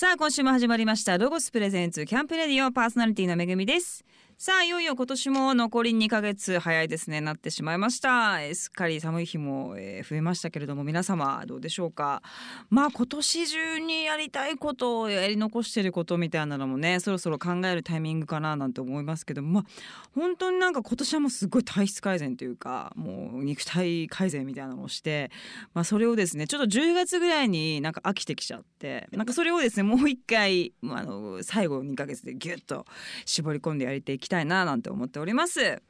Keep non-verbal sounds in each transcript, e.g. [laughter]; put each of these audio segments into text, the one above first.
さあ今週も始まりましたロゴスプレゼンツキャンプレディオパーソナリティのめぐみです。さあいよいよ今年も残り2ヶ月早いですね。なってしまいました。すっかり寒い日も、増えましたけれども皆様どうでしょうか？まあ今年中にやりたいことをやり残してることみたいなのもねそろそろ考えるタイミングかななんて思いますけどまあ本当になんか今年はもうすごい体質改善というかもう肉体改善みたいなのをしてまあそれをですねちょっと10月ぐらいになんか飽きてきちゃってなんかそれをですねもう一回まああの最後2ヶ月でギュッと絞り込んでやりていきたいななんて思っております。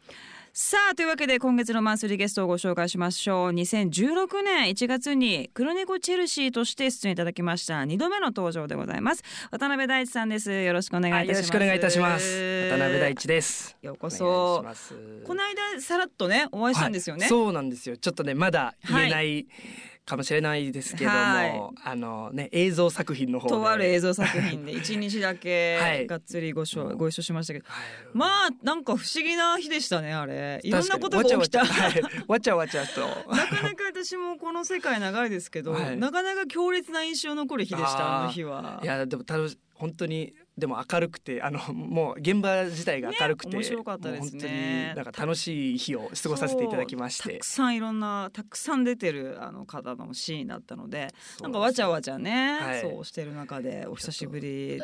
さあというわけで今月のマンスリーゲストをご紹介しましょう。2016年1月に黒猫チェルシーとして出演いただきました。2度目の登場でございます。渡辺大地さんです。よろしくお願いいたします。よろしくお願いいたします。渡辺大地です。ようこおそこの間さらっとねお会いしたんですよね、はいそうなんですよ。ちょっとねまだ言えないかもしれないですけども、はい。あのね映像作品の方で。とある映像作品で [laughs] 一日だはけい。がっつりごしょご一緒しましたけど。はい。まあなんか不思議な日でしたねあれ。いろんなことが起きた。わちゃわちゃと。なかなか私もこの世界長いですけど、はい。なかなか強烈な印象残る日でしたあの日は。いやでも楽し本当にでも明るくてあのもう現場自体が明るくて、ね面白かったですね。もう本当になんか楽しい日を過ごさせていただきまして。たく。さんいろんなたくさん出てるあの方のシーンだったのでなんかわちゃわちゃね、はい。そうしてる中でお久しぶり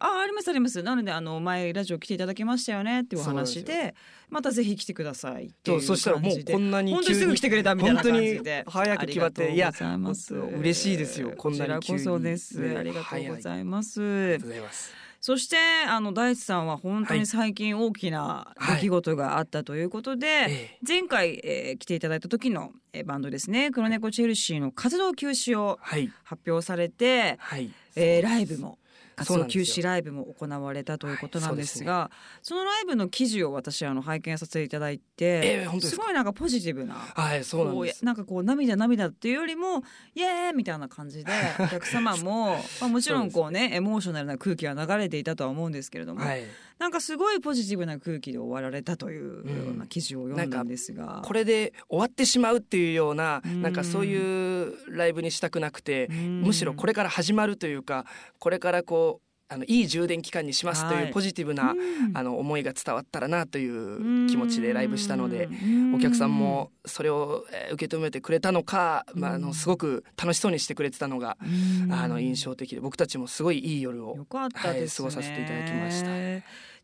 あありますあります。なのであの前ラジオ来ていただきましたよねっていうお話でまたぜひ来てくださいっていそううそしたらもうこんなに本当にすぐ来てくれたみたいな感じ本で当に早く決まっていやありがとうございます。本当嬉しいですよこんなに急に。こちらこそです、ね。ありがとうございます、ありがとうございます。そしてあの大地さんは本当に最近大きな出来事があったということで、ええ。前回、えー来ていただいた時の、えーバンドですね。黒猫チェルシーの活動休止をはい。発表されて、はい。えーライブも活動休止ライブも行われたということなんですが、はそのライブの記事を私あの拝見させていただいて、えーすか？ごいなんかポジティブな。はいそうなんです。なんかこう涙涙っていうよりもイエーイみたいな感じでお客様も、[laughs] まあ、もちろんこうねエモーショナルな空気が流れていたとは思うんですけれども、はい。なんかすごいポジティブな空気で終わられたというような記事を読んだんですが、これで終わってしまうっていうようなうんなんかそういうライブにしたくなくてうん。むしろこれから始まるというかこれからこうあのいい充電期間にしますとはい。いうポジティブなうん。あの思いが伝わったらなという気持ちでライブしたのでうん。お客さんもそれをえー受け止めてくれたのかまああうんのすごく楽しそうにしてくれてたのがうん。あの印象的で僕たちもすごいいい夜をね、はい過ごさせていただきました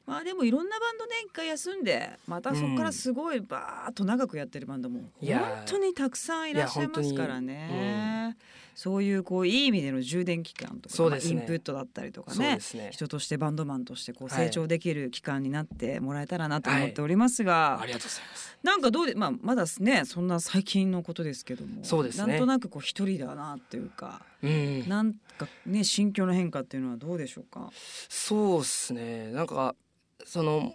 まあでもいろんなバンドね一回休んでまたそこからすごいバーッと長くやってるバンドもいや。本当にたくさんいらっしゃいますからいやね。そういうこういい意味での充電期間とか、ね。まあインプットだったりとかねね。人としてバンドマンとしてこうはい。成長できる期間になってもらえたらなと思っておりますが、ありがとうございます。なんかどうでまあまだねそんな最近のことですけどもそうですね。なんとなくこう一人だなっていうか、うん。なんかね心境の変化っていうのはどうでしょうか？そうですね。なんかその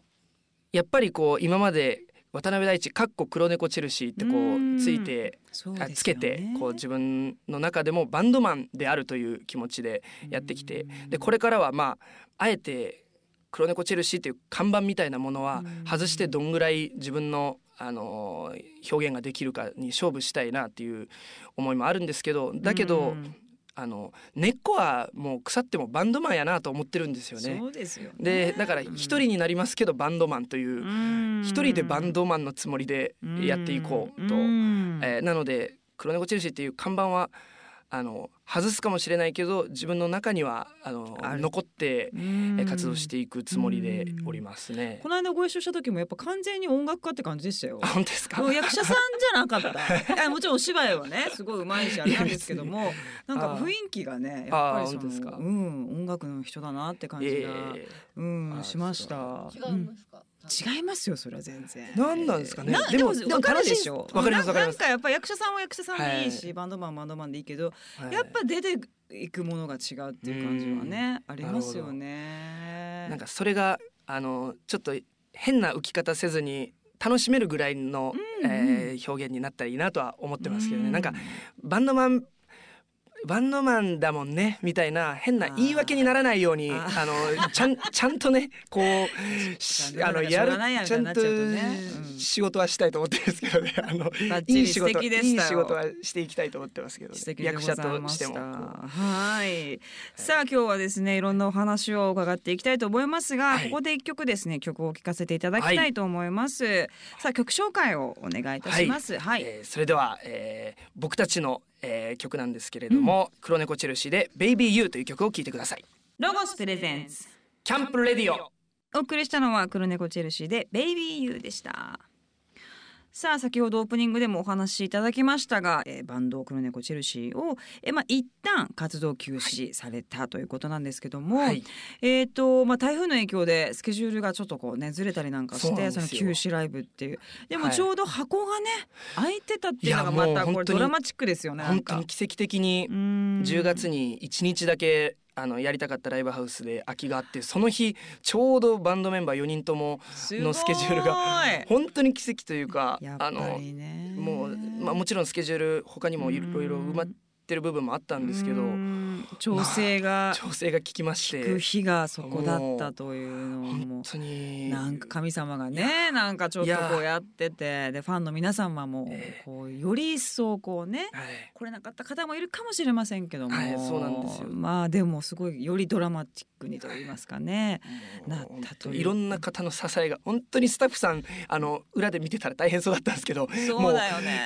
やっぱりこう今まで渡辺大地かっこ黒猫チェルシーってこうついてあつけてこう自分の中でもバンドマンであるという気持ちでやってきてでこれからはまああえて黒猫チェルシーという看板みたいなものはうん。外してどんぐらい自分のあの表現ができるかに勝負したいなっていう思いもあるんですけどだけどうんあの根っこはもう腐ってもバンドマンやなと思ってるんですよね。そうですよね。でだから一人になりますけどバンドマンという一一人でバンドマンのつもりでやっていこうと、えーなので黒猫チェルシーっていう看板はあの外すかもしれないけど自分の中にはあの残って、えー活動していいくつもりでおりますね。こ。の間ご一緒した時もやっぱ完全に音楽家って感じでしたよ。[laughs] あ。本当ですか？役者さんじゃなかった。[laughs] あもちろんお芝居はねすごいうまいしあれなんですけども、[laughs] なんか雰囲気がねやっぱりそのうん音楽の人だなって感じが、えうんしました。違いますか、うん違いますよそれは全然。ー、何なんですかね。なでもでわかるでしょ。わかりますわかります。なんかやっぱ役者さんは役者さんでいいし、はい。バンドマンはバンドマンでいいけど、はい。やっぱ出ていくものが違うっていう感じはねありますよね。なんかそれがあのちょっと変な浮き方せずに楽しめるぐらいの、うんうんえー表現になったらいいなとは思ってますけどね、うなんかバンドマンバンドマンだもんねみたいな変な言い訳にならないようにああのちゃん [laughs] ちゃんとねこうしあのやるちゃんと仕事はしたいと思ってるんですけどね。あのいい仕事いい仕事はしていきたいと思ってますけどね、役者としても。はい。さあ今日はですねいろんなお話を伺っていきたいと思いますが、はい。ここで一曲ですね曲を聴かせていただきたいと思います。さあ曲紹介をお願いいたします。はい。えーそれでは、えー僕たちの、えー曲なんですけれども、黒猫チェルシーで「Baby You」という曲を聴いてください。ロゴスプレゼンツ。キャンプレディオお送りしたのは黒猫チェルシーでベイビーユーでした。さあ先ほどオープニングでもお話しいただきましたが、えーバンド黒猫チェルシーを、えーまあ一旦活動休止されたということなんですけども、はい。えーとまあ、台風の影響でスケジュールがちょっとこうねずれたりなんかしてその休止ライブっていう。でもはい。ちょうど箱がね、開いてたっていうのがまたこれドラマチックですよね本当に。奇跡的に10 10月に1日だけあのやりたかったライブハウスで空きがあってその日ちょうどバンドメンバー4人とものスケジュールが本当に奇跡というかあのもう、まあ、もちろんスケジュール他にもいろいろ埋まってる部分もあったんですけどうん調整が調整が効きまして。聞く日がそこだったというのも。本当に。なんか神様がねなんかちょっとこうやっててでファンの皆様もええ。こうより一層こうねはい。来れなかった方もいるかもしれませんけども、はいそうなんですよ。まあでもすごいよりドラマチックにと言いますかね。なったという。いろんな方の支えが本当にスタッフさんあの裏で見てたら大変そうだったんですけどそうだよね。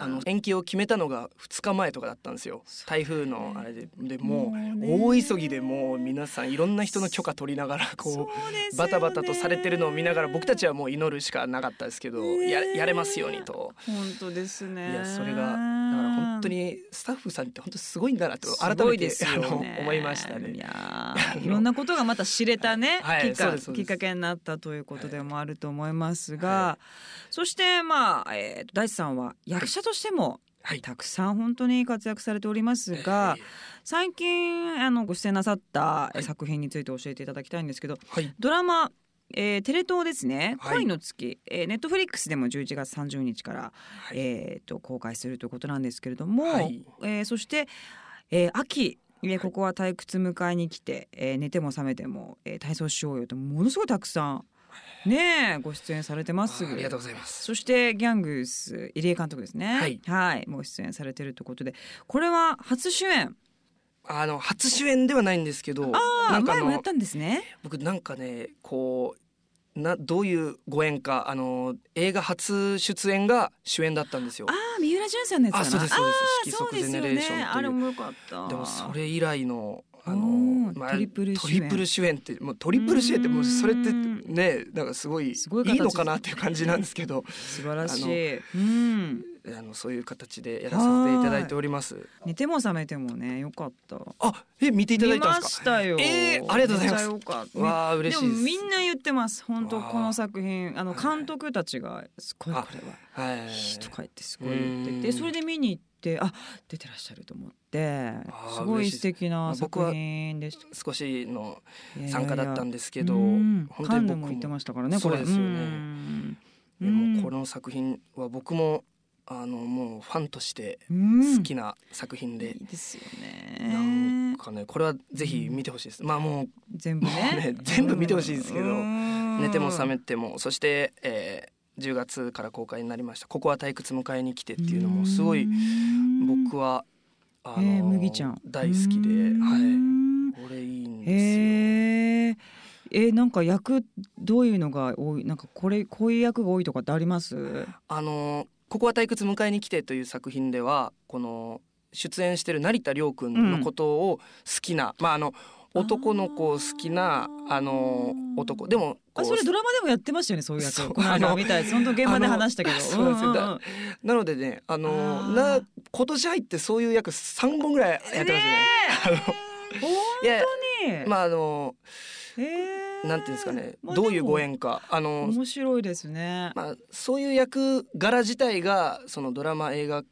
あの延期を決めたのが2日前とかだったんですよ。台風のあれででももう大急ぎでもう皆さんいろんな人の許可取りながらこうバタバタとされてるのを見ながら僕たちはもう祈るしかなかったですけどね。ややれますようにと。本当ですね。いやそれがだから本当にスタッフさんって本当すごいんだなと改めてあのね思いましたいね。やーいろんなことがまた知れたね、はい。きっかきっかけになったということでもあると思いますが、そしてまあ、えー、大地さんは役者としてもはい。たくさん本当に活躍されておりますが、最近あのご出演なさったえー作品について教えていただきたいんですけどはい。ドラマえーテレ東ですね「はい。恋の月」えーネットフリックスでも11月30日から、はい。えー、と公開するということなんですけれども、はい。えーそして、えー秋えーここは退屈迎えに来て、えー寝ても覚めても、えー体操しようよとものすごいたくさんねえご出演されてます。ありがとうございます。そしてギャングス入江監督ですね。はい。もう出演されてるということで。これは初主演。あの初主演ではないんですけどああなんかあの前もやったんですね。僕なんかねこうなどういうご縁かあの映画初出演が主演だったんですよ。あ。あ三浦淳さんのやつかな。あそうですそうです。色即そうですよゼネレーションという。ねあれもよかった。でもそれ以来のあうのんまあトリプル主演。ってもうトリプル主演ってもうそれってねなんかすごいすごい形。いいのかなっていう感じなんですけど。素晴らしい。うん。あのそういう形でやらさせていただいております。寝ても覚めてもねよかった。あえ見ていただいたんですか？したよ。えーありがとうございます。よかった。わあ嬉しいでもみんな言ってます。本当この作品あの監督たちがすごいこあれははい。とか言ってすごい言っててうん。それで見に行ってあ出てらっしゃると思ってすごい素敵な作品でした。少しの参加だったんですけど、うん。本当に僕も行ってましたからねこれ。ですよね。うん。でもこの作品は僕もあのもうファンとしてうん。好きな作品で、いいですよなんねかねこれはぜひ見てほしいです。まあもう全部ね。[laughs] ね全部見てほしいですけど。うん。寝ても覚めても。そして、えー、10月から公開になりました「ここは退屈迎えに来て」っていうのもすごいうん。僕はあの、えー麦ちゃん。大好きで、うはい、んこれいいんですよ。へええーなんか役どういうのが多い？なんかこれこういう役が多いとかってあります？あのここは退屈迎えに来てという作品ではこの出演してる成田凌君のことを好きな、まああの男の子を好きなあの男。でもあそれドラマでもやってましたよねそういう役そうこの間あの見たい本当現場で話したけど。あ [laughs] のそうなんですよ。だんんなのでねあのな今年入ってそういう役3本ぐらいやってますね。[laughs] 本当に。まああのなんていうんですかね、まあどういうご縁か。あの、面白いですね。まあ、そういう役柄自体がそのドラマ映画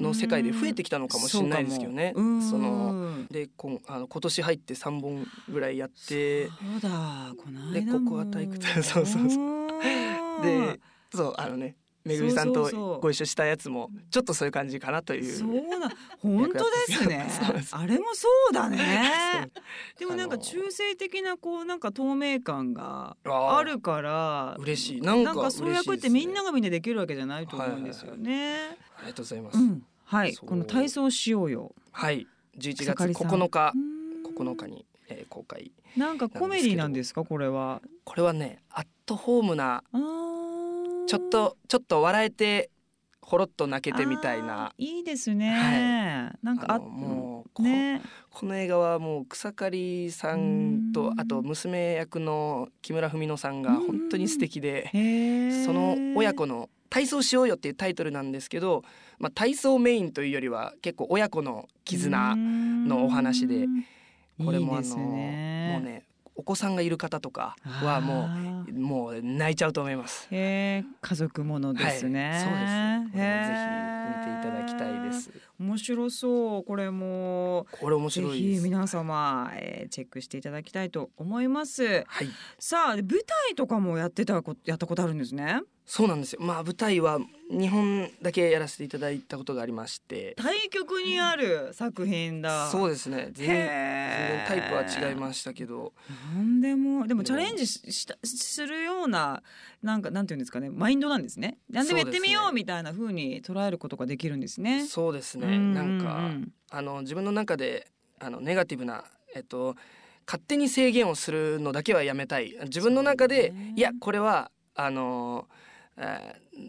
の世界で増えてきたのかもしれないですけどね。そのうん。でこんあの今年入って3本ぐらいやってそうだこのでここは退屈 [laughs] そうそうそう。うん。でそうあのねめぐみさんとご一緒したやつもちょっとそういう感じかなという。そうな [laughs] 本当ですね。あれもそうだね。でもなんか中性的なこうなんか透明感があるから嬉しい。なんかそういう役ってみんながみんなできるわけじゃないと思うんですよね。ありがとうございます、うん、はい、この体操しようよ。はい。11月草刈さん。9日。うん。9日に、えー公開。なんかコメディなんですか？これは。これはねアットホームなちょっとちょっと笑えてほろっと泣けてみたいな。いいですね。なんかあもうこ,、ね。この映画はもう草刈さんとうん。あと娘役の木村文乃さんが本当に素敵でその親子の「体操しようよ」っていうタイトルなんですけど、まあ、体操メインというよりは結構親子の絆のお話でこれもあのね。もうねお子さんがいる方とかはもうもう泣いちゃうと思います。家族ものですね。はい、そうです。これもぜひ見ていただきたいです。面白そうこれもこれ面ぜ白いです。ひ皆様、えーチェックしていただきたいと思いますはい、さあで舞台とかもやってたこやったことあるんですねそうなんですよ。まあ舞台は日本だけやらせていただいたことがありまして、対局にある作品だ。そうですね。全然タイプは違いましたけど、なんでもでもチャレンジししたするようななんかなんていうんですかね。マインドなんですね。何でもやってみよそうみたいな風に捉えることができるんですね。そうですね。ううなんかあの自分の中であのネガティブなえっと勝手に制限をするのだけはやめたい。自分の中で、ね。いやこれはあの、えー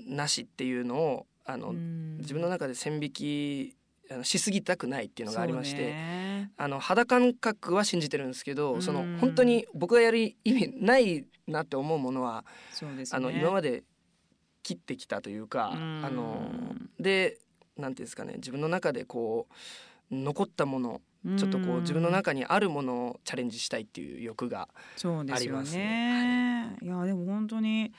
なしっていうのをあの、うん。自分の中で線引きあのしすぎたくないっていうのがありまして。ね。あの肌感覚は信じてるんですけど、うん。その本当に僕がやる意味ないなって思うものは、ね。あの今まで切ってきたというか、うん。あのでなんていうんですかね自分の中でこう残ったものちょっとこう自分の中にあるものをチャレンジしたいっていう欲がそうですよありますね。いやでも本当に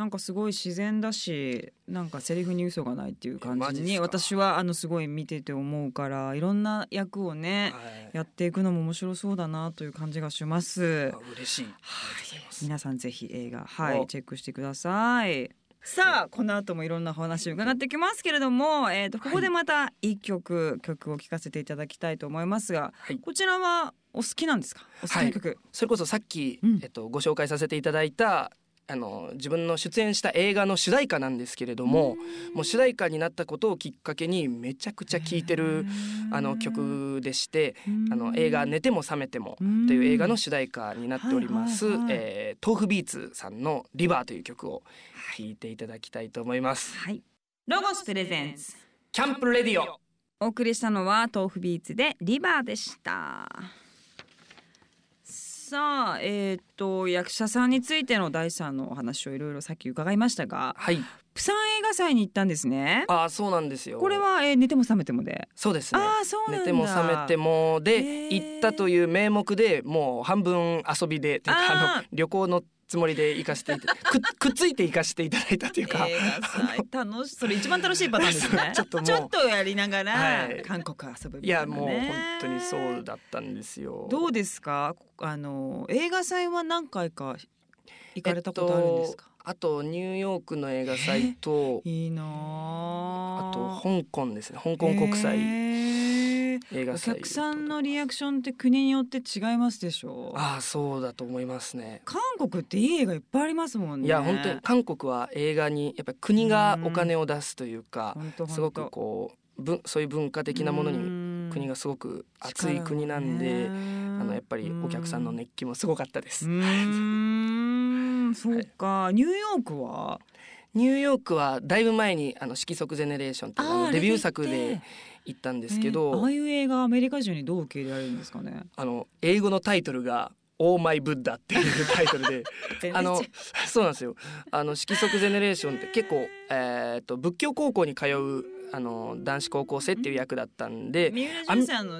なんかすごい自然だしなんかセリフに嘘がないっていう感じに私はあのすごい見てて思うからいろんな役をねはい。やっていくのも面白そうだなという感じがします。あ。嬉しい。ありがとうござい。皆さんぜひ映画はいおチェックしてください。さあこの後もいろんなお話を伺ってきますけれども、えー、とここでまた一曲、曲を聴かせていただきたいと思いますが、はい。こちらはお好きなんですか？お好きな曲、それこそさっき、うん。えっと、ご紹介させていただいたあの自分の出演した映画の主題歌なんですけれども、もう主題歌になったことをきっかけにめちゃくちゃ聴いてるあの曲でして、あの映画「寝ても覚めても」という映画の主題歌になっております、えー豆腐ビーツさんの「リバー」という曲を聴いていただきたいと思います。はい。ロゴスプレゼンツ。キャンプレディオ。お送りしたのは豆腐ビーツでリバーでしたさあえっ、と役者さんについての第三のお話をいろいろさっき伺いましたがはい。プサン映画祭に行ったんですね。あーそうなんですよ。これは、えー寝ても覚めてもで？そうですね。ああそうなんだ。寝ても覚めてもへでー。行ったという名目でもう半分遊びでというかあの旅行のつもりで行かせてく [laughs] くっついて行かせていただいたというか、楽しそれ一番楽しいパターンですね。[laughs] ちょっともうやりながら、はい。韓国遊ぶみいやたいなね。もう本当にそうだったんですよ。どうですか？あの映画祭は何回か行かれたことあるんですか、えっとあとニューヨークの映画祭といいなあ。あと香港ですね。香港国際。へー。お映画祭客さんのリアクションって国によって違いますでしょ？うああそうだと思いますね。韓国っていい映画いっぱいありますもんね。いや本当に韓国は映画にやっぱり国がお金を出すというか本当すごくこう文そういう文化的なものにに国がすごく熱い国なんで、あのやっぱりお客さんの熱気もすごかったです。うーん。そうか、ニューヨークは？ニューヨークはだいぶ前にあの色即ゼネレーションというデビュー作で行ったんですけえーど、ああいう映画アメリカ人にどう受け入れられるんですかね？あの英語のタイトルが「オーマイブッダ」っていうタイトルで [laughs] あのそうなんですよ。あの色即ゼネレーションって結構、えー、と仏教高校に通うあの男子高校生っていう役だったんで。ね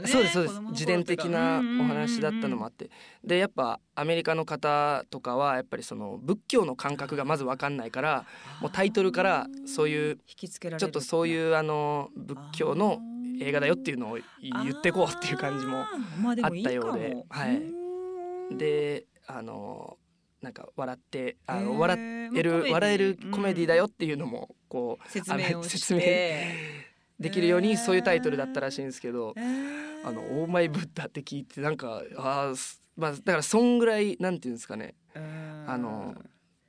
そうですそうです。自伝的なお話だったのもあっって。でやっぱアメリカの方とかはやっぱりその仏教の感覚がまず分かんないからもうタイトルからそういうちょっとそういうあの仏教の映画だよっていうのを言ってこうっていう感じもあったようで。はい。であのなんか笑ってあの笑える笑えるコメディだよっていうのもこう説明を説明 [laughs] できるようにそういうタイトルだったらしいんですけどえー。あの「オーマイブッダ」って聞いてなんかあまあだからそんぐらいなんていうんですかね。うん。あの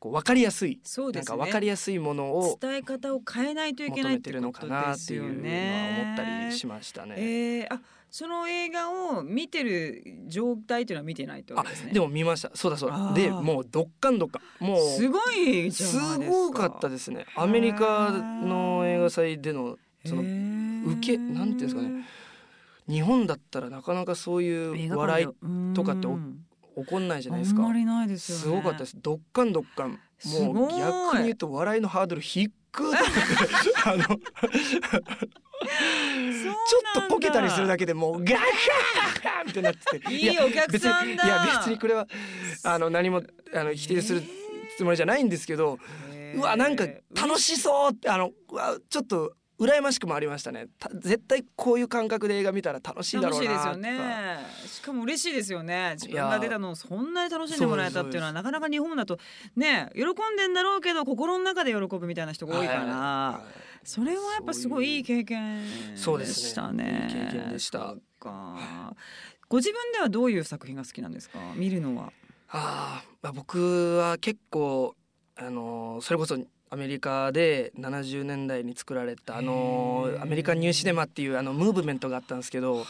こう分かりやすいそうですね。なんか分かりやすいものを伝え方を変えないといけないって求めてるのかなっていうのは思ね。ったりしましたね。えー、あその映画を見てる状態というのは見てないと。ですね。でも見ました。そうだそうだ。でもうどっかんどっか。んもうすごいす。ごかったですね。アメリカの映画祭でのそのの受けなんていうんですかね。日本だったらなかなかそういう笑いとかってお起こんないじゃないですか。あんまりないですよね。すごかったです。どっかんどっかんもう逆に言うと笑いのハードル低く。[laughs] あのちょっとポケたりするだけでもうガッハッハッみたいになってていいお客さんだいや別にこれはあの何もあの否定するつもりじゃないんですけど、うわなんか楽しそうってあのうわちょっと羨ましくもありましたね。た絶対こういう感覚で映画見たら楽しいだろうな楽しいですよね。しかも嬉しいですよね。自分が出たのをそんなに楽しんでもらえたっていうのはなかなか日本だとね喜んでんだろうけど心の中で喜ぶみたいな人が多いから、はいそれはやっぱすごいいい経験でそうですね。したね。いい経験でした。か。ご自分ではどういう作品が好きなんですか？見るのは。あーまあ僕は結構あのーそれこそアメリカで70年代に作られたあのアメリカンニューシネマっていうあのムーブメントがあったんですけど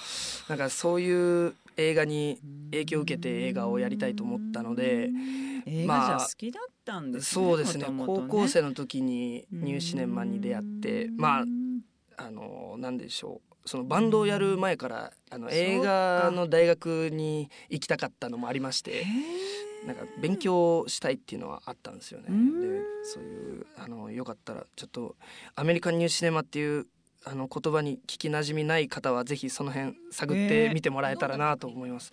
なんかそういう映画に影響を受けて映画をやりたいと思ったので映まあ画じゃあ好きだったんですね。そうですね。元々高校生の時にニューシネマに出会ってまああのなんでしょう。そのバンドをやる前からあの映画の大学に行きたかったのもありましてなんか勉強したいっていうのはあったんですよね。うんでそういうあのよかったらちょっとアメリカンニューシネマっていうあの言葉に聞きなじみない方はぜひその辺探ってみてもらえたらなと思います。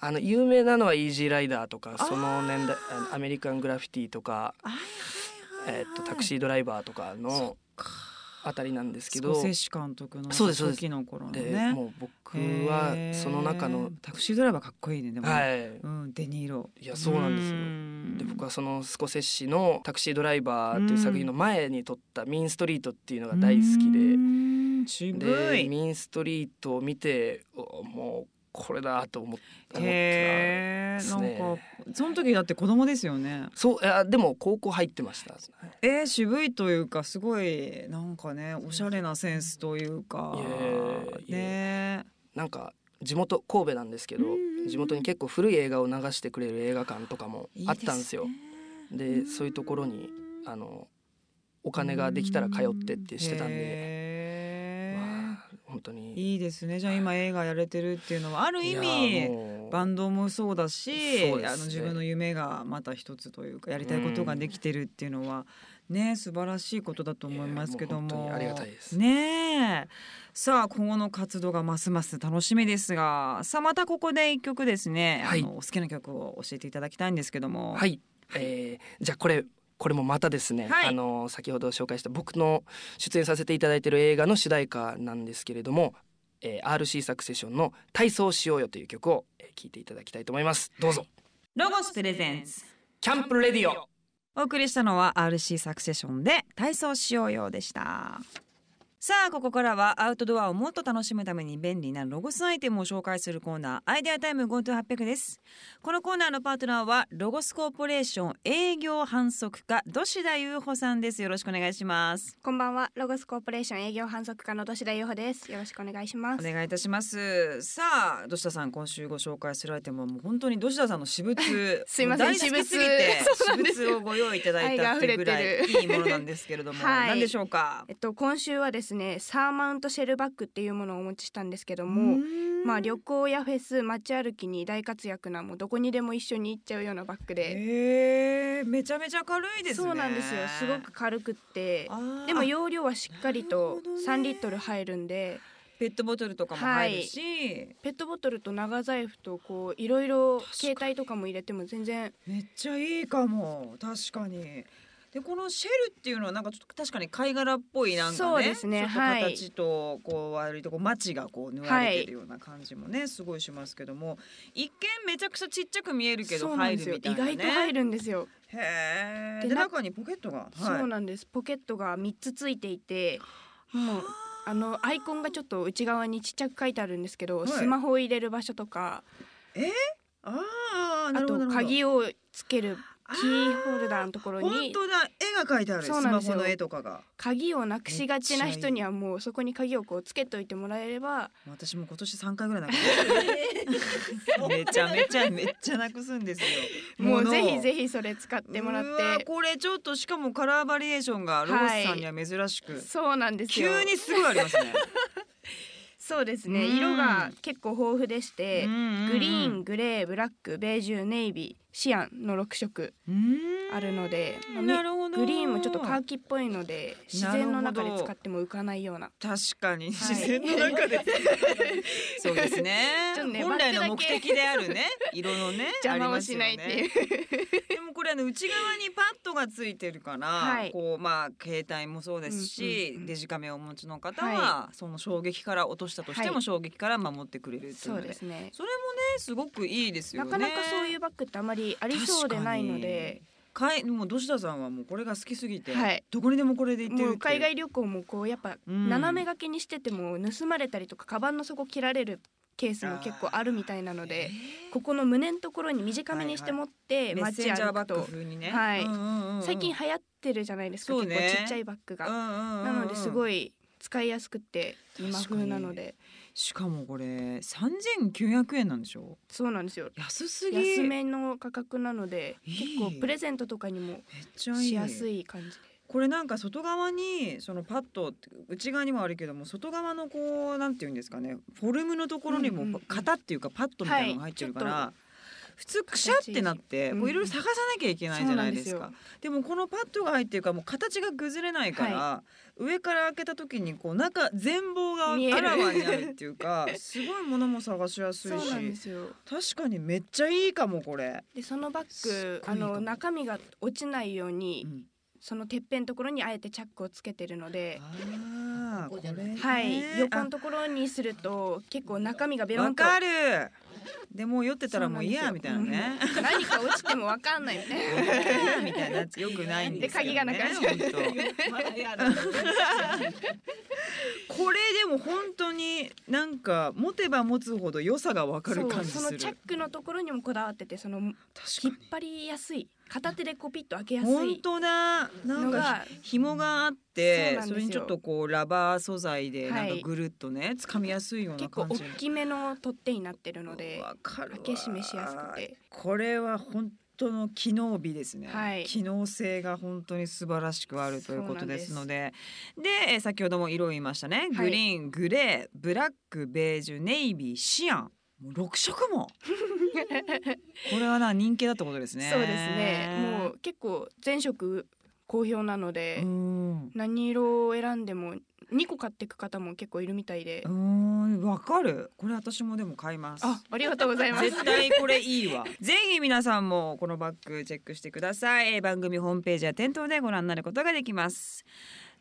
あの有名なのはイージーライダーとかその年代アメリカングラフィティとか、えっとタクシードライバーとかのあたりなんですけどスコセッシ監督の初期の頃のでね。もう僕はその中のタクシードライバーかっこいいねでもね。はいうんデニーロ。いやそうなんですよんで僕はそのスコセッシの「タクシードライバー」っていう作品の前に撮った「ミーンストリート」っていうのが大好きうででい。ミーンストリートを見ておもうこれだと思ったへえ、ですね。なんかその時だって子供ですよね。そういやでも高校入ってました。えー、渋いというかすごいなんかねおしゃれなセンスというか。ね。なんか地元神戸なんですけどうん地元に結構古い映画を流してくれる映画館とかもあったんですよ。でそういうところにあのお金ができたら通ってってしてたんで、本当に。いいですね。じゃあ今映画やれてるっていうのは。ある意味バンドもそうだしね。あの自分の夢がまた一つというかやりたいことができてるっていうのはね素晴らしいことだと思いますけども。ありがたいです。ねえ。さあ今後の活動がますます楽しみですが。さあまたここで一曲ですね、はい。あのお好きな曲を教えていただきたいんですけども。はい、えーじゃあこれこれもまたですね、はい。あの先ほど紹介した僕の出演させていただいている映画の主題歌なんですけれども、えー RC サクセションの「体操しようよ」という曲をえー聴いていただきたいと思います。どうぞ。ロゴスプレゼンツ。キャンプレディオ。お送りしたのは RC サクセションで体操しようよでしたさあここからはアウトドアをもっと楽しむために便利なロゴスアイテムを紹介するコーナーアイデアタイム GoTo800 です。このコーナーのパートナーはロゴスコーポレーション営業販促課土師田優穂さんです。よろしくお願いします。こんばんは、ロゴスコーポレーション営業販促課の土田優穂です。よろしくお願いします。お願いいたします。さあ土師田さん今週ご紹介するアイテムはもう本当に土師田さんの私物 [laughs] すいませんもう大好きすぎて私物。をご用意いただいたってぐらい [laughs] いいものなんですけれども、[laughs] はい。何でしょうか？えっと今週はですね、サーマウントシェルバッグっていうものをお持ちしたんですけども、まあ旅行やフェス、街歩きに大活躍なもうどこにでも一緒に行っちゃうようなバッグで、えー、めちゃめちゃ軽いですね。そうなんですよ。すごく軽くって、でも容量はしっかりとなるほどね。3リットル入るんで、ペットボトルとかも入るし、ペットボトルと長財布とこういろいろ携帯とかも入れても全然。めっちゃいいかも。確かにでこのシェルっていうのはなんかちょっと確かに貝殻っぽいなんかねそうですね。ちょっとはい形とこう割とこうマチがこう縫われてるような感じもね、すごいしますけども一見めちゃくちゃちっちゃく見えるけど入るみたいなね。意外と入るんですよ。へえ。で中にポケットが？そうなんです。ポケットが3つついていてもうあのアイコンがちょっと内側にちっちゃく書いてあるんですけど、はい。スマホを入れる場所とかああ、なあと。鍵をつけるキーホルダーのところ本に当だ。絵が描いてある。スそうなんですよ。マホの絵とかが。鍵をなくしがちな人にはもうそこに鍵をこうつけといてもらえれば私も今年三回ぐらいなく。す [laughs] めちゃめちゃ [laughs] めっちゃなくすんですよ。もうぜひひぜひそれ使ってもらって。これちょっとしかもカラーバリエーションがロゴスさんには珍しく、そうなんですよ。急にすごいありますね。[laughs] そうですね。うん。色が結構豊富でしてググリーングレーブラックベージュネイビーシアンの6色あるのでまあグリーンもちょっとカーキっぽいので自然の中で使っても浮かないような。確かに。はい。自然の中で、[laughs] そうですね。ね本来の目的であるね。色のね [laughs] 邪魔をしないっていう。ね [laughs] でもこれあの内側にパッドがついてるから、はい。こうまあ携帯もそうですし、うんうんうん。デジカメをお持ちの方は、はその衝撃から落としたとしてもはい。衝撃から守ってくれるっていうそうので、ですね。それもねすごくいいですよね。なかなかそういうバッグってあまりありそうでないのでかいもう土田さんはもうこれが好きすぎて、はい。どこにでもこれで行ってる海外旅行もこうやっぱうん。斜め掛けにしてても盗まれたりとかカバンの底切られるケースも結構あるみたいなのでここの胸のところに短めにして持って街歩くと。はい。うんうんうんうん。最近流行ってるじゃないですかね。結構ちっちゃいバッグが。なのですごいい使いやすくて今風なのでしかもこれ3900円なんでしょ？そうなんですよ。安すぎ。安めの価格なので結構プレゼントとかにもしやすい感じで。これなんか外側にそのパッド内側にもあるけども外側のこうなんていうんですかねフォルムのところにも型っていうかパッドみたいなのが入ってるから、はい。普通くしゃってなって形こういろいろ探さなきゃいけないじゃないですか。そうなんででもこのパッドが入ってるからもう形が崩れないから、上から開けた時にこう中全貌があらわになるっていうかすごいものも探しやすいし確かにめっちゃいいかもこれ。でそのバッグあの中身が落ちないようにうん。そのてっぺんのところにあえてチャックをつけてるのではい。横あのところにすると結構中身がベロンとわかるでもう酔ってたらもういいやみたいなね。何か落ちてもわかんないみたいな。みたいなやつよくないんですよ、鍵がなくなっちゃ [laughs] これでも本当になんか持てば持つほど良さがわかる感じする。そのチャックのところにもこだわっててその引っ張りやすい。片手でこうピッと開けやにすい。本当だなんか紐があってそれにちょっとこうラバー素材でなんはい。かぐるっとね掴みやすいような結構感じ大きめの取っ手になってるのでわかるわ。開け閉めしやすくて。これは本当の機能美ですね、はい。機能性が本当に素晴らしくあるということですので。でえー先ほども色を言いましたね。はい。グリーン、グレーブラックベージュネイビーシアン。もう6色も。[laughs] これはな人気だってことですね。そうですね。もう結構全色好評なので、うん。何色を選んでも2個買っていく方も結構いるみたいで、うんわかる。これ私もでも買います。あありがとうございます。絶対これいいわ。[laughs] ぜひ皆さんもこのバッグチェックしてください。えー番組ホームページや店頭でご覧になることができます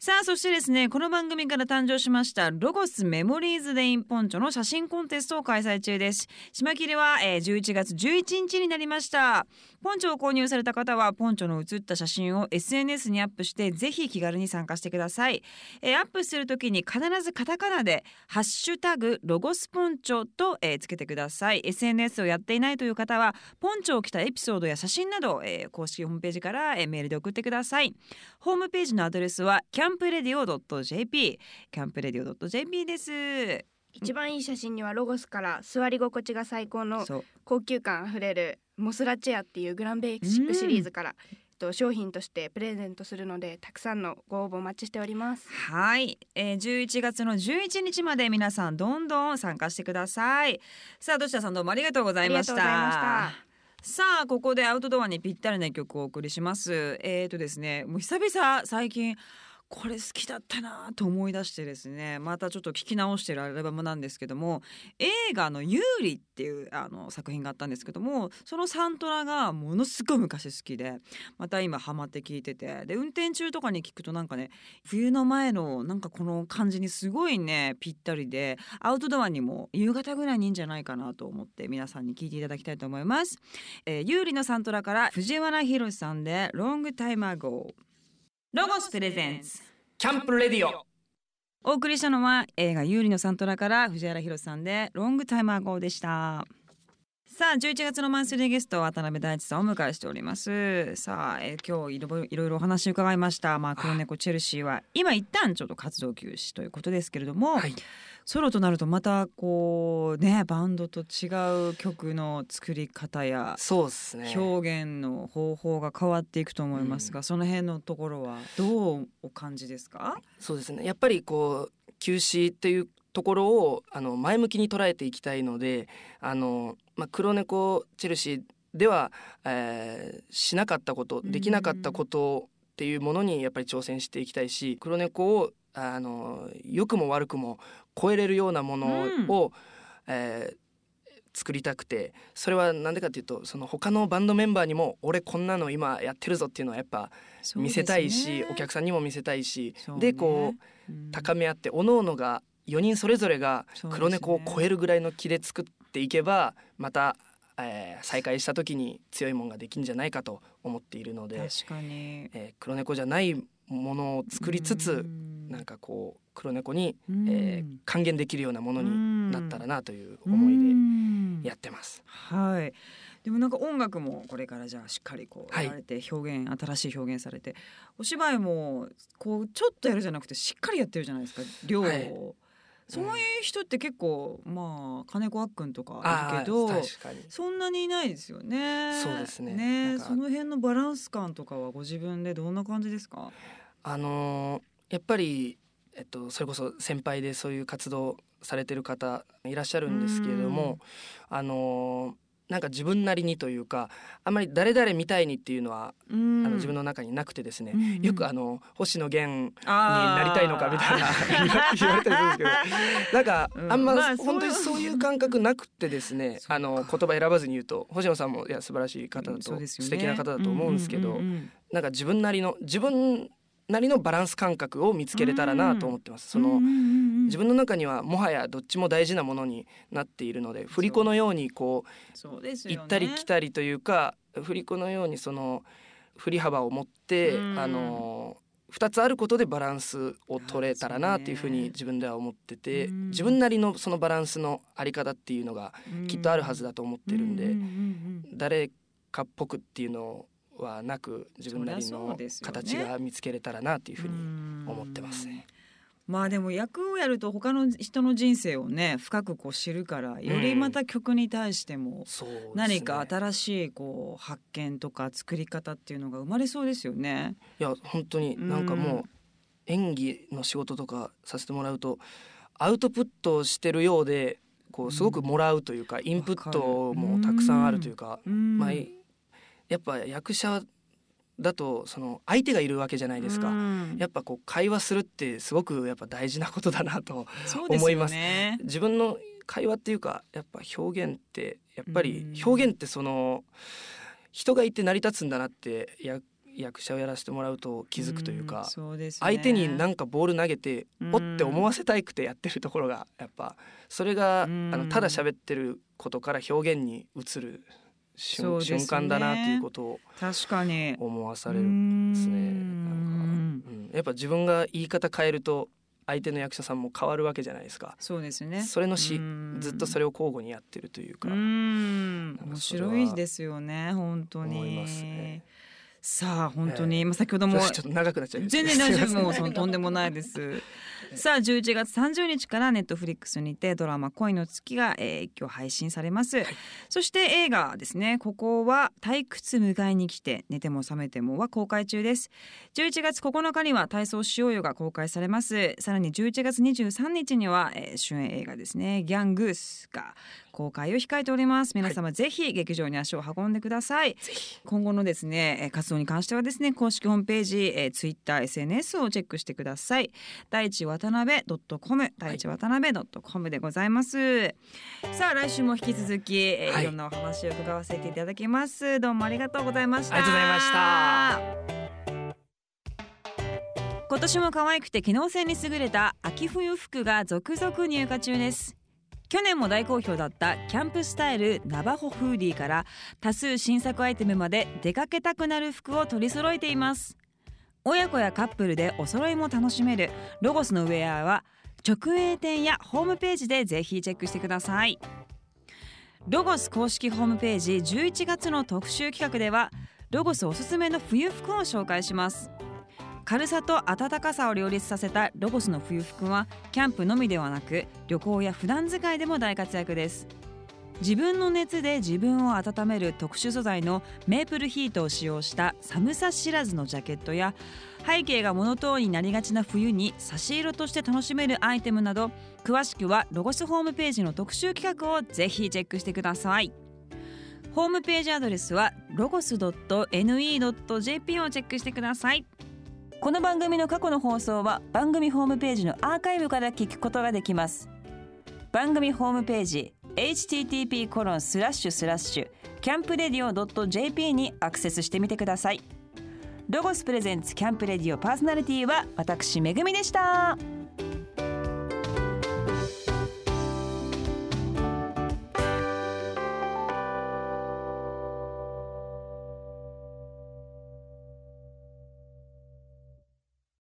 さあそしてですねこの番組から誕生しましたロゴスメモリーズデインポンチョの写真コンテストを開催中です。締め切りは、えー、11月11日になりました。ポンチョを購入された方はポンチョの写った写真を SNS にアップしてぜひ気軽に参加してください、えーアップするときに必ずカタカナでハッシュタグロゴスポンチョと、えーつけてください。SNS をやっていないという方はポンチョを着たエピソードや写真など、えー公式ホームページから、えーメールで送ってください。ホームページのアドレスはキャンプレディオ .jp キャンプレディオ .jp です。一番いい写真にはロゴスから座り心地が最高の高級感あふれるモスラチェアっていうグランベーシックシリーズから、と商品としてプレゼントするのでたくさんのご応募お待ちしております。はい、えー、11月の11日まで皆さんどんどん参加してください。さあどちらさんどうもありがとうございました。さあここでアウトドアにぴったりな曲をお送りします。えーとですねもう久々最近これ好きだったなと思い出してですねまたちょっと聞き直してるアルバムなんですけども映画の「ユーリ」っていうあの作品があったんですけどもそのサントラがものすごい昔好きでまた今ハマって聞いててで運転中とかに聞くとなんかね冬の前のなんかこの感じにすごいねぴったりでアウトドアにも夕方ぐらいにいいんじゃないかなと思って皆さんに聞いていただきたいと思います。えー、ユーリのサントラから藤原ヒロシさんで「Long Time Ago」ロゴス presents キャンプレディオ。お送りしたのは映画「有利のサントラ」から藤原宏さんで「ロングタイムアゴー」でしたさあ11月のマンスリーゲスト渡辺大地さんをお迎えしております。さあ、えー今日いろいろいろお話伺いました。まあ黒猫チェルシーは今一旦ちょっと活動休止ということですけれども、はい。ソロとなるとまたこうねバンドと違う曲の作り方やそうですね。表現の方法が変わっていくと思いますが、その辺のところはどうお感じですか？そうですね。やっぱりこう休止っていうところをあの前向きに捉えていきたいのであの、まあ、黒猫チェルシーでは、えーしなかったことできなかったことっていうものにやっぱり挑戦していきたいし黒猫をあの良くも悪くも超えれるようなものを、えー作りたくてそれは何でかっていうとその他のバンドメンバーにも俺こんなの今やってるぞっていうのはやっぱ見せたいし、お客さんにも見せたいしね。でこううん。高め合って各々が4人それぞれが黒猫を超えるぐらいの気で作っていけばまた、えー再会した時に強いもんができるんじゃないかと思っているので、確かに。えー黒猫じゃないものを作りつつなんかこう黒猫に、えー還元できるようなものになったらなという思いででやってます。はい。でもなんか音楽もこれからじゃあしっかりこうはい。やられて表現、新しい表現されてお芝居もこうちょっとやるじゃなくてしっかりやってるじゃないですか量を、はいそういう人って結構まあ金子あっくんとかいあーるけど確かにそんなにいないですよね。そうですねねその辺のバランス感とかはご自分でどんな感じですか？あのーやっぱり、えっと、それこそ先輩でそういう活動されてる方いらっしゃるんですけれども、あのーなんか自分なりにというかあんまり誰々みたいにっていうのは、ああの自分の中になくてですね、よくあの星野源にななりたいのかみたいな [laughs] 言われたりするんですけどなんかうん。あんま本当にそういう。感覚なくてですね [laughs] あの言葉選ばずに言うと星野さんもいや素晴らしい方だと、そうですよね。素敵な方だと思うんですけど、うんうんうん。なんか自分なりの自分なりのバランス感覚を見つけれたらなと思ってます。その自分の中にはもはやどっちも大事なものになっているので振り子のようにこうね。行ったり来たりというか振り子のようにその振り幅を持ってうん。あの2つあることでバランスを取れたらなっていうふうに自分では思っててうん。自分なりのそのバランスのあり方っていうのがきっとあるはずだと思ってるんで誰かっぽくっていうのはなく自分なりの形が見つけれたらなっていうふうにうん。思ってますね。まあでも役をやると他の人の人生をね深くこう知るからよりまた曲に対しても何か新しいこう発見とか作り方っていうのが生まれそうですよね。いや本当になんかもう演技の仕事とかさせてもらうとアウトプットをしてるようでこうすごくもらうというか、インプットもたくさんあるというか、うん。まあ、やっぱ役者だとその相手がいるわけじゃないですか。うん。やっぱこう会話するってすごくやっぱ大事なことだなと思います。ね。自分の会話っていうかやっぱ表現ってやっぱりうん。表現ってその人がいて成り立つんだなってや役者をやらせてもらうと気づくというかうですね。相手に何かボール投げてうんおって思わせたいくてやってるところがやっぱそれがあうん。のただ喋ってることから表現に移る瞬,、瞬間だなっていうことを確かに。思わされるんですね。うん。なんか、うん、やっぱ自分が言い方変えると相手の役者さんも変わるわけじゃないですか。そうですね。それのしうん。ずっとそれを交互にやってるというか、うん。面白いですよね本当に。思いますね。さあ本当に、ええ。まあ先ほどもちょっと長くなっちゃい全然大丈夫。もうそのとんでもないです。さあ11月30日からネットフリックスにてドラマ恋の月が、えー今日配信されます、そして映画ですね。ここは退屈迎えに来て寝ても覚めてもは公開中です。11月9日には体操しようよが公開されます。さらに11月23日には、えー主演映画ですね。ギャングースが公開を控えております。皆様、ぜひ劇場に足を運んでください。今後のですねえー活動に関してはですね公式ホームページ、えー、ツイッター SNS をチェックしてください。第一渡辺 .com 第一渡辺 .com でございます、さあ来週も引き続き、えーはい。いろんなお話を伺わせていただきます。どうもありがとうございました。ありがとうございました。今年も可愛くて機能性に優れた秋冬服が続々入荷中です。去年も大好評だったキャンプスタイルナバホフーディーから多数新作アイテムまで出かけたくなる服を取り揃えています親子やカップルでお揃いも楽しめる。ロゴスのウェアは直営店やホームページでぜひチェックしてください。ロゴス公式ホームページ11月の特集企画ではロゴスおすすめの冬服を紹介します。軽さと暖かさを両立させたロゴスの冬服はキャンプのみではなく旅行や普段使いでも大活躍です。自分の熱で自分を温める特殊素材のメープルヒートを使用した寒さ知らずのジャケットや背景がモノトーンになりがちな冬に差し色として楽しめるアイテムなど詳しくはロゴスホームページの特集企画をぜひチェックしてください。ホームページアドレスはロゴス .ne.jp をチェックしてください。この番組の過去の放送は番組ホームページのアーカイブから聞くことができます。番組ホームページ http コロンスラッシュスラッシュキャンプレディオ .jp にアクセスしてみてください。ロゴスプレゼンツキャンプレディオパーソナリティは私めぐみでした。